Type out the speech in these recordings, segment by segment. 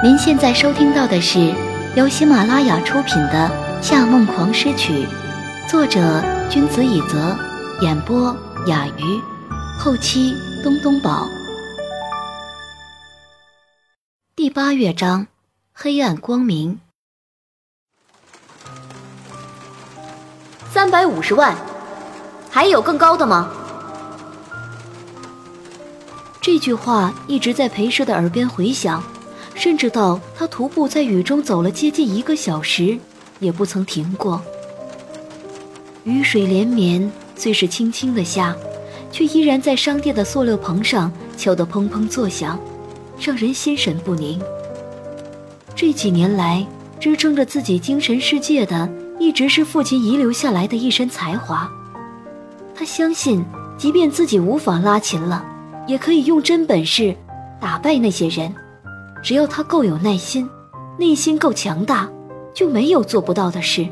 您现在收听到的是由喜马拉雅出品的《夏梦狂诗曲》，作者君子以泽，演播雅鱼，后期东东宝。第八乐章：黑暗光明。三百五十万，还有更高的吗？这句话一直在裴师的耳边回响，甚至到他徒步在雨中走了接近一个小时，也不曾停过。雨水连绵，虽是轻轻的下，却依然在商店的塑料棚上敲得砰砰作响，让人心神不宁。这几年来，支撑着自己精神世界的，一直是父亲遗留下来的一身才华。他相信，即便自己无法拉琴了。也可以用真本事打败那些人，只要他够有耐心，内心够强大，就没有做不到的事。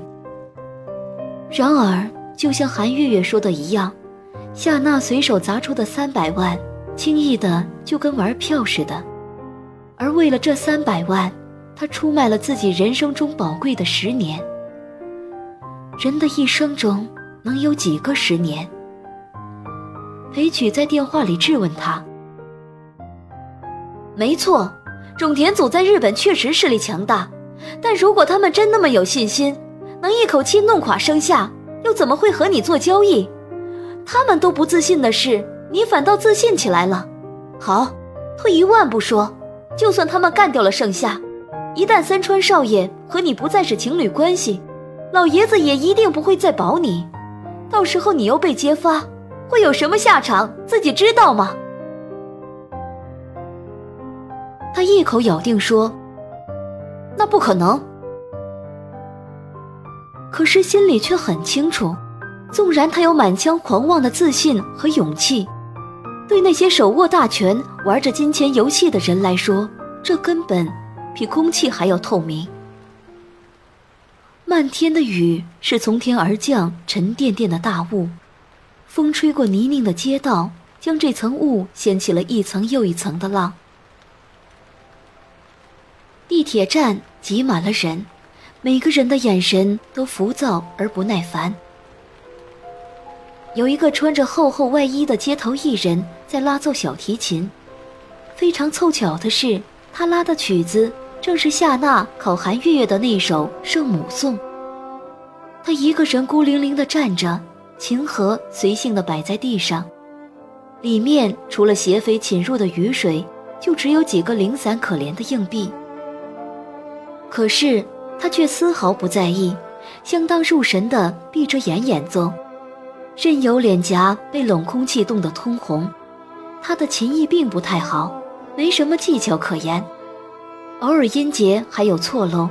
然而，就像韩月月说的一样，夏娜随手砸出的三百万，轻易的就跟玩票似的。而为了这三百万，他出卖了自己人生中宝贵的十年。人的一生中能有几个十年？裴曲在电话里质问他：“没错，种田组在日本确实势力强大，但如果他们真那么有信心，能一口气弄垮生夏，又怎么会和你做交易？他们都不自信的事，你反倒自信起来了。好，退一万步说，就算他们干掉了盛夏，一旦三川少爷和你不再是情侣关系，老爷子也一定不会再保你，到时候你又被揭发。”会有什么下场？自己知道吗？他一口咬定说：“那不可能。”可是心里却很清楚，纵然他有满腔狂妄的自信和勇气，对那些手握大权、玩着金钱游戏的人来说，这根本比空气还要透明。漫天的雨是从天而降，沉甸甸的大雾。风吹过泥泞的街道，将这层雾掀起了一层又一层的浪。地铁站挤满了人，每个人的眼神都浮躁而不耐烦。有一个穿着厚厚外衣的街头艺人，在拉奏小提琴。非常凑巧的是，他拉的曲子正是夏娜考韩月月的那首《圣母颂》。他一个人孤零零地站着。琴盒随性地摆在地上，里面除了斜飞侵入的雨水，就只有几个零散可怜的硬币。可是他却丝毫不在意，相当入神地闭着眼演奏，任由脸颊被冷空气冻得通红。他的琴艺并不太好，没什么技巧可言，偶尔音节还有错漏，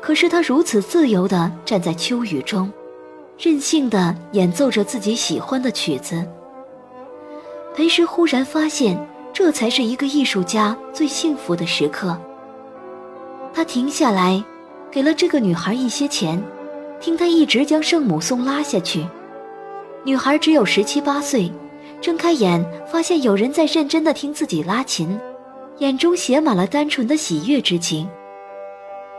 可是他如此自由地站在秋雨中。任性的演奏着自己喜欢的曲子。裴时忽然发现，这才是一个艺术家最幸福的时刻。他停下来，给了这个女孩一些钱，听她一直将圣母颂拉下去。女孩只有十七八岁，睁开眼发现有人在认真的听自己拉琴，眼中写满了单纯的喜悦之情。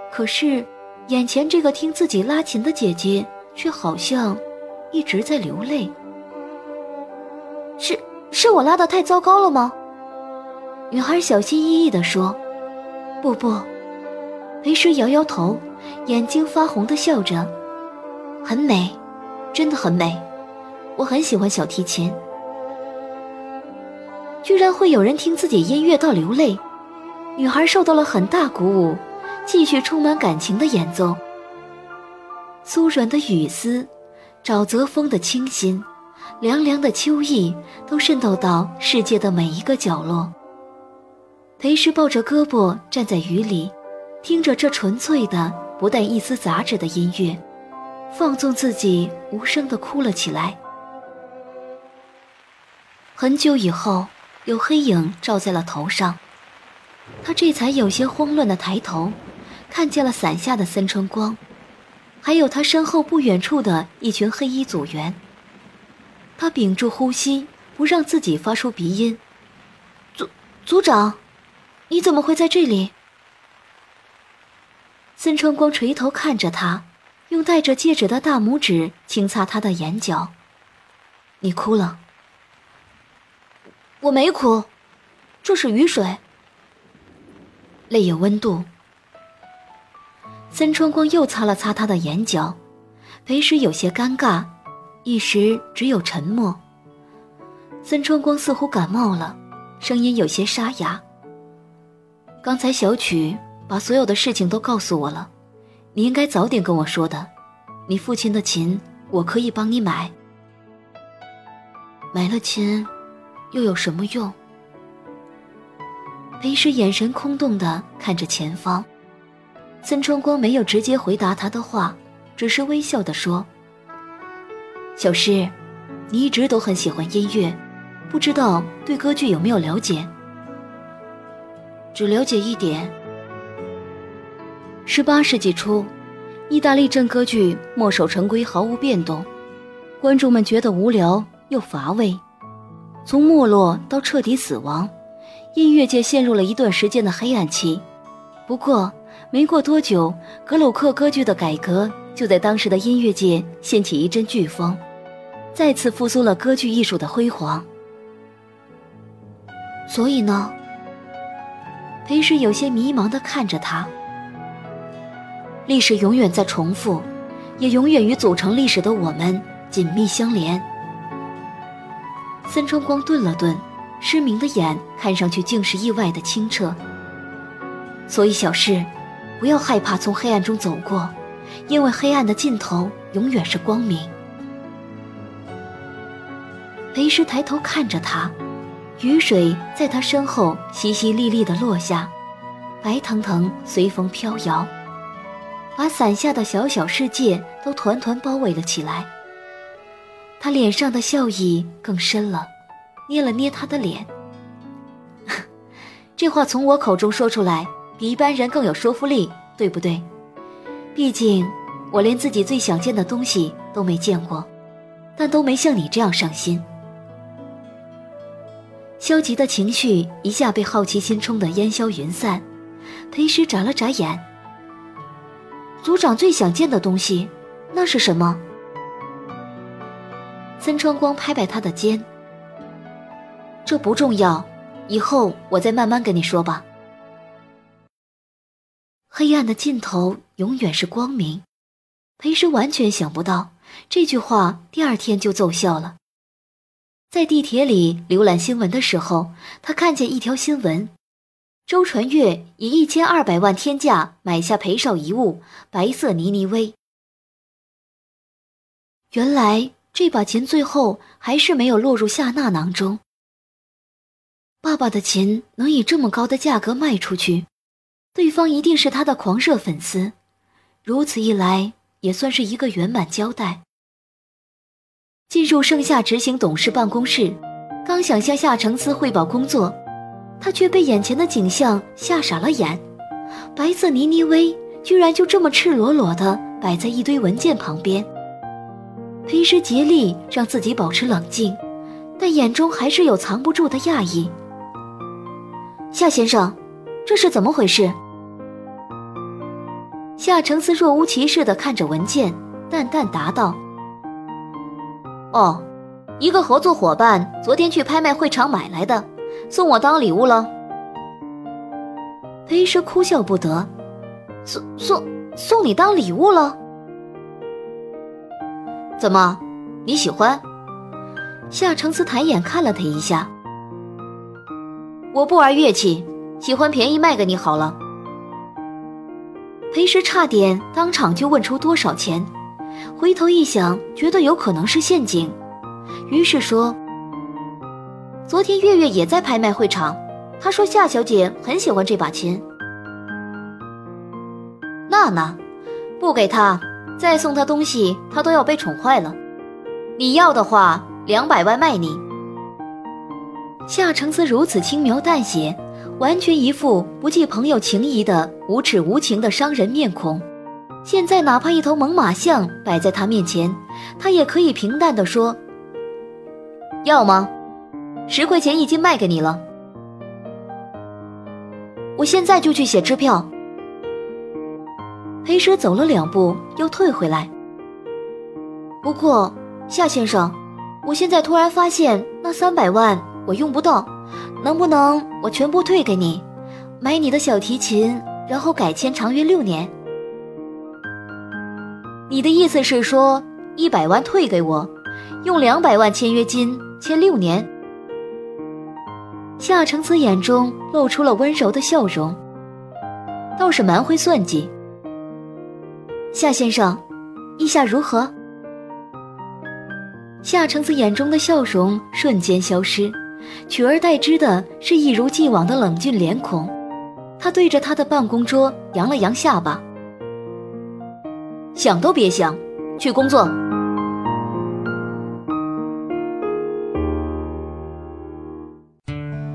可是，眼前这个听自己拉琴的姐姐。却好像一直在流泪。是是我拉的太糟糕了吗？女孩小心翼翼地说：“不不。”裴师摇摇头，眼睛发红的笑着：“很美，真的很美，我很喜欢小提琴。”居然会有人听自己音乐到流泪，女孩受到了很大鼓舞，继续充满感情的演奏。酥软的雨丝，沼泽风的清新，凉凉的秋意，都渗透到世界的每一个角落。裴时抱着胳膊站在雨里，听着这纯粹的、不带一丝杂质的音乐，放纵自己，无声地哭了起来。很久以后，有黑影照在了头上，他这才有些慌乱地抬头，看见了伞下的三川光。还有他身后不远处的一群黑衣组员。他屏住呼吸，不让自己发出鼻音。组组长，你怎么会在这里？孙春光垂头看着他，用戴着戒指的大拇指轻擦他的眼角。你哭了？我没哭，这是雨水。泪有温度。孙春光又擦了擦他的眼角，裴时有些尴尬，一时只有沉默。孙春光似乎感冒了，声音有些沙哑。刚才小曲把所有的事情都告诉我了，你应该早点跟我说的。你父亲的琴，我可以帮你买。买了琴，又有什么用？裴时眼神空洞的看着前方，孙春光没有直接回答他的话，只是微笑的说：“小诗，你一直都很喜欢音乐，不知道对歌剧有没有了解？只了解一点。十八世纪初，意大利正歌剧墨守成规，毫无变动，观众们觉得无聊又乏味，从没落到彻底死亡。”音乐界陷入了一段时间的黑暗期，不过没过多久，格鲁克歌剧的改革就在当时的音乐界掀起一阵飓风，再次复苏了歌剧艺术的辉煌。所以呢，裴时有些迷茫地看着他。历史永远在重复，也永远与组成历史的我们紧密相连。孙春光顿了顿。失明的眼看上去竟是意外的清澈。所以小事，不要害怕从黑暗中走过，因为黑暗的尽头永远是光明。裴时抬头看着他，雨水在他身后淅淅沥沥的落下，白腾腾随风飘摇，把伞下的小小世界都团团包围了起来。他脸上的笑意更深了。捏了捏他的脸，这话从我口中说出来，比一般人更有说服力，对不对？毕竟我连自己最想见的东西都没见过，但都没像你这样上心。消极的情绪一下被好奇心冲得烟消云散。裴时眨了眨眼，组长最想见的东西，那是什么？孙春光拍拍他的肩。这不重要，以后我再慢慢跟你说吧。黑暗的尽头永远是光明。裴时完全想不到这句话第二天就奏效了。在地铁里浏览新闻的时候，他看见一条新闻：周传月以一千二百万天价买下裴少遗物白色尼尼微。原来这把琴最后还是没有落入夏娜囊中。爸爸的琴能以这么高的价格卖出去，对方一定是他的狂热粉丝。如此一来，也算是一个圆满交代。进入盛夏执行董事办公室，刚想向夏承思汇报工作，他却被眼前的景象吓傻了眼。白色尼尼微居然就这么赤裸裸地摆在一堆文件旁边。裴时竭力让自己保持冷静，但眼中还是有藏不住的讶异。夏先生，这是怎么回事？夏承思若无其事地看着文件，淡淡答道：“哦，一个合作伙伴昨天去拍卖会场买来的，送我当礼物了。”裴时哭笑不得：“送送送你当礼物了？怎么，你喜欢？”夏承思抬眼看了他一下。我不玩乐器，喜欢便宜卖给你好了。裴时差点当场就问出多少钱，回头一想，觉得有可能是陷阱，于是说：“昨天月月也在拍卖会场，她说夏小姐很喜欢这把琴。娜娜，不给她，再送她东西，她都要被宠坏了。你要的话，两百万卖你。”夏承思如此轻描淡写，完全一副不计朋友情谊的无耻无情的商人面孔。现在哪怕一头猛犸象摆在他面前，他也可以平淡地说：“要吗？十块钱一斤卖给你了。我现在就去写支票。”裴蛇走了两步，又退回来。不过，夏先生，我现在突然发现那三百万我用不到，能不能我全部退给你，买你的小提琴，然后改签长约六年？你的意思是说，一百万退给我，用两百万签约金签六年？夏承思眼中露出了温柔的笑容，倒是蛮会算计。夏先生，意下如何？夏承泽眼中的笑容瞬间消失，取而代之的是一如既往的冷峻脸孔。他对着他的办公桌扬了扬下巴：“想都别想，去工作。”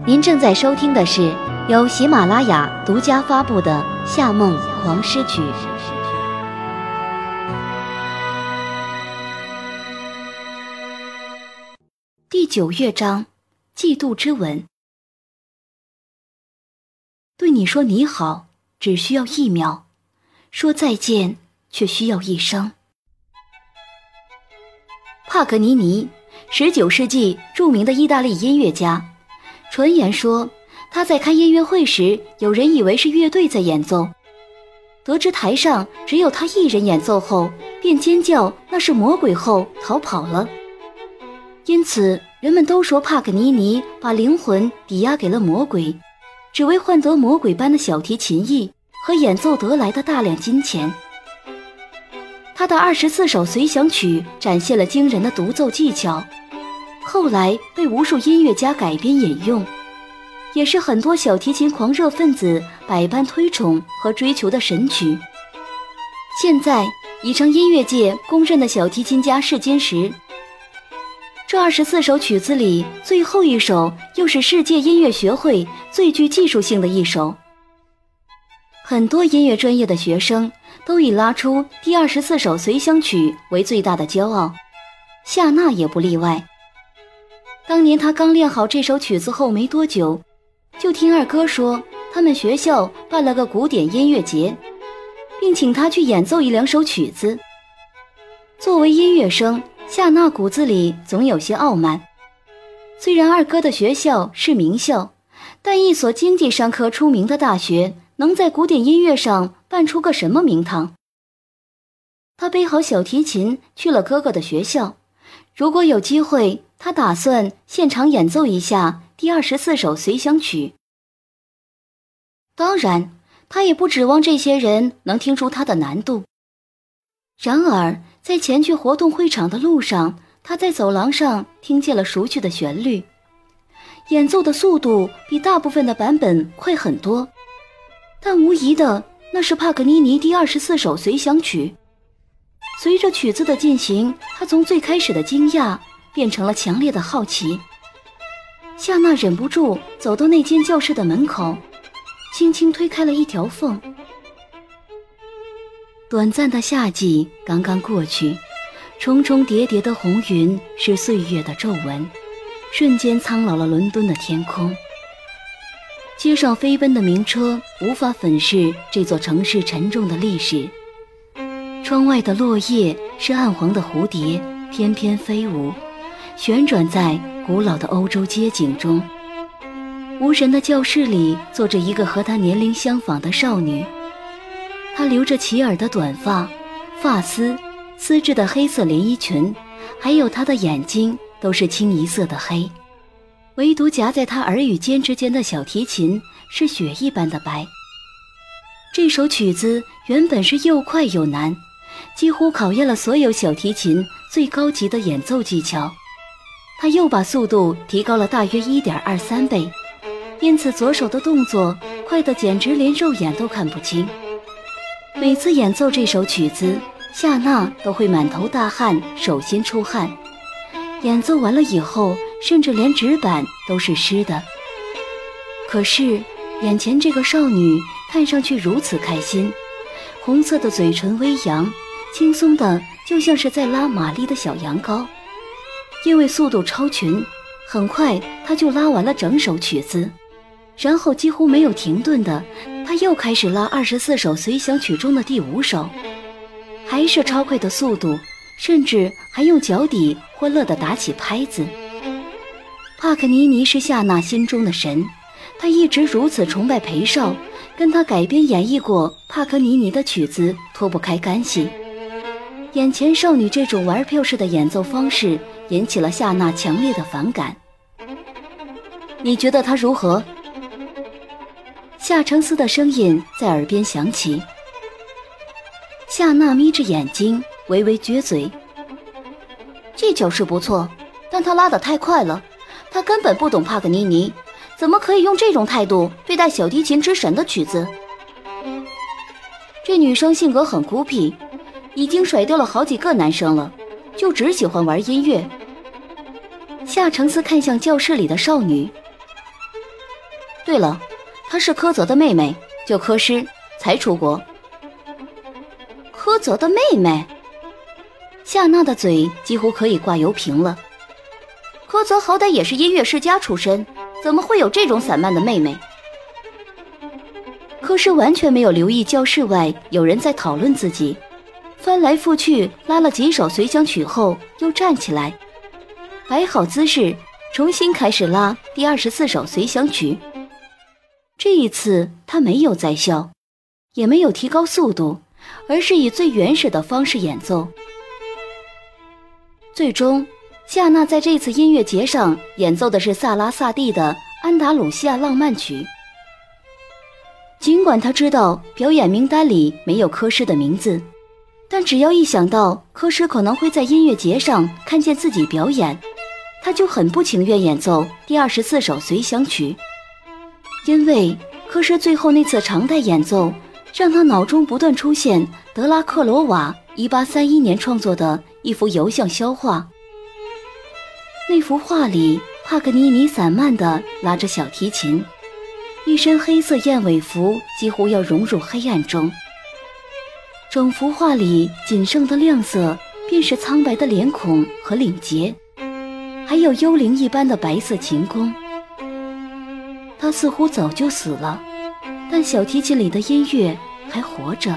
您正在收听的是由喜马拉雅独家发布的《夏梦狂诗曲》第九乐章《嫉妒之吻》。对你说你好，只需要一秒；说再见，却需要一生。帕格尼尼，十九世纪著名的意大利音乐家。传言说，他在开音乐会时，有人以为是乐队在演奏；得知台上只有他一人演奏后，便尖叫那是魔鬼后逃跑了。因此，人们都说帕格尼尼把灵魂抵押给了魔鬼，只为换得魔鬼般的小提琴艺和演奏得来的大量金钱。他的二十四首随想曲展现了惊人的独奏技巧。后来被无数音乐家改编引用，也是很多小提琴狂热分子百般推崇和追求的神曲。现在已成音乐界公认的小提琴家试金石。这二十四首曲子里，最后一首又是世界音乐学会最具技术性的一首。很多音乐专业的学生都以拉出第二十四首随想曲为最大的骄傲，夏娜也不例外。当年他刚练好这首曲子后没多久，就听二哥说他们学校办了个古典音乐节，并请他去演奏一两首曲子。作为音乐生，夏娜骨子里总有些傲慢。虽然二哥的学校是名校，但一所经济商科出名的大学，能在古典音乐上办出个什么名堂？他背好小提琴去了哥哥的学校，如果有机会。他打算现场演奏一下第二十四首随想曲。当然，他也不指望这些人能听出他的难度。然而，在前去活动会场的路上，他在走廊上听见了熟悉的旋律，演奏的速度比大部分的版本快很多，但无疑的那是帕格尼尼第二十四首随想曲。随着曲子的进行，他从最开始的惊讶。变成了强烈的好奇。夏娜忍不住走到那间教室的门口，轻轻推开了一条缝。短暂的夏季刚刚过去，重重叠叠的红云是岁月的皱纹，瞬间苍老了伦敦的天空。街上飞奔的名车无法粉饰这座城市沉重的历史。窗外的落叶是暗黄的蝴蝶，翩翩飞舞。旋转在古老的欧洲街景中，无人的教室里坐着一个和她年龄相仿的少女。她留着齐耳的短发，发丝丝质的黑色连衣裙，还有她的眼睛都是清一色的黑，唯独夹在她耳与肩之间的小提琴是雪一般的白。这首曲子原本是又快又难，几乎考验了所有小提琴最高级的演奏技巧。他又把速度提高了大约一点二三倍，因此左手的动作快得简直连肉眼都看不清。每次演奏这首曲子，夏娜都会满头大汗，手心出汗。演奏完了以后，甚至连纸板都是湿的。可是，眼前这个少女看上去如此开心，红色的嘴唇微扬，轻松的就像是在拉玛丽的小羊羔。因为速度超群，很快他就拉完了整首曲子。然后几乎没有停顿的，他又开始拉二十四首随想曲中的第五首，还是超快的速度，甚至还用脚底欢乐地打起拍子。帕克尼尼是夏娜心中的神，他一直如此崇拜裴少，跟他改编演绎过帕克尼尼的曲子脱不开干系。眼前少女这种玩票式的演奏方式引起了夏娜强烈的反感。你觉得她如何？夏承思的声音在耳边响起。夏娜眯着眼睛，微微撅嘴。技巧是不错，但他拉得太快了。他根本不懂帕格尼尼，怎么可以用这种态度对待小提琴之神的曲子？这女生性格很孤僻，已经甩掉了好几个男生了，就只喜欢玩音乐。夏承思看向教室里的少女。对了。她是柯泽的妹妹，叫柯诗，才出国。柯泽的妹妹，夏娜的嘴几乎可以挂油瓶了。柯泽好歹也是音乐世家出身，怎么会有这种散漫的妹妹？柯诗完全没有留意教室外有人在讨论自己，翻来覆去拉了几首随想曲后，又站起来，摆好姿势，重新开始拉第二十四首随想曲。这一次，他没有在笑，也没有提高速度，而是以最原始的方式演奏。最终，夏娜在这次音乐节上演奏的是萨拉萨蒂的《安达鲁西亚浪漫曲》。尽管他知道表演名单里没有科师的名字，但只要一想到科师可能会在音乐节上看见自己表演，他就很不情愿演奏第二十四首随想曲。因为科什最后那次长带演奏，让他脑中不断出现德拉克罗瓦1831年创作的一幅油像肖画。那幅画里，帕格尼尼散漫地拉着小提琴，一身黑色燕尾服几乎要融入黑暗中。整幅画里仅剩的亮色，便是苍白的脸孔和领结，还有幽灵一般的白色琴弓。他似乎早就死了，但小提琴里的音乐还活着。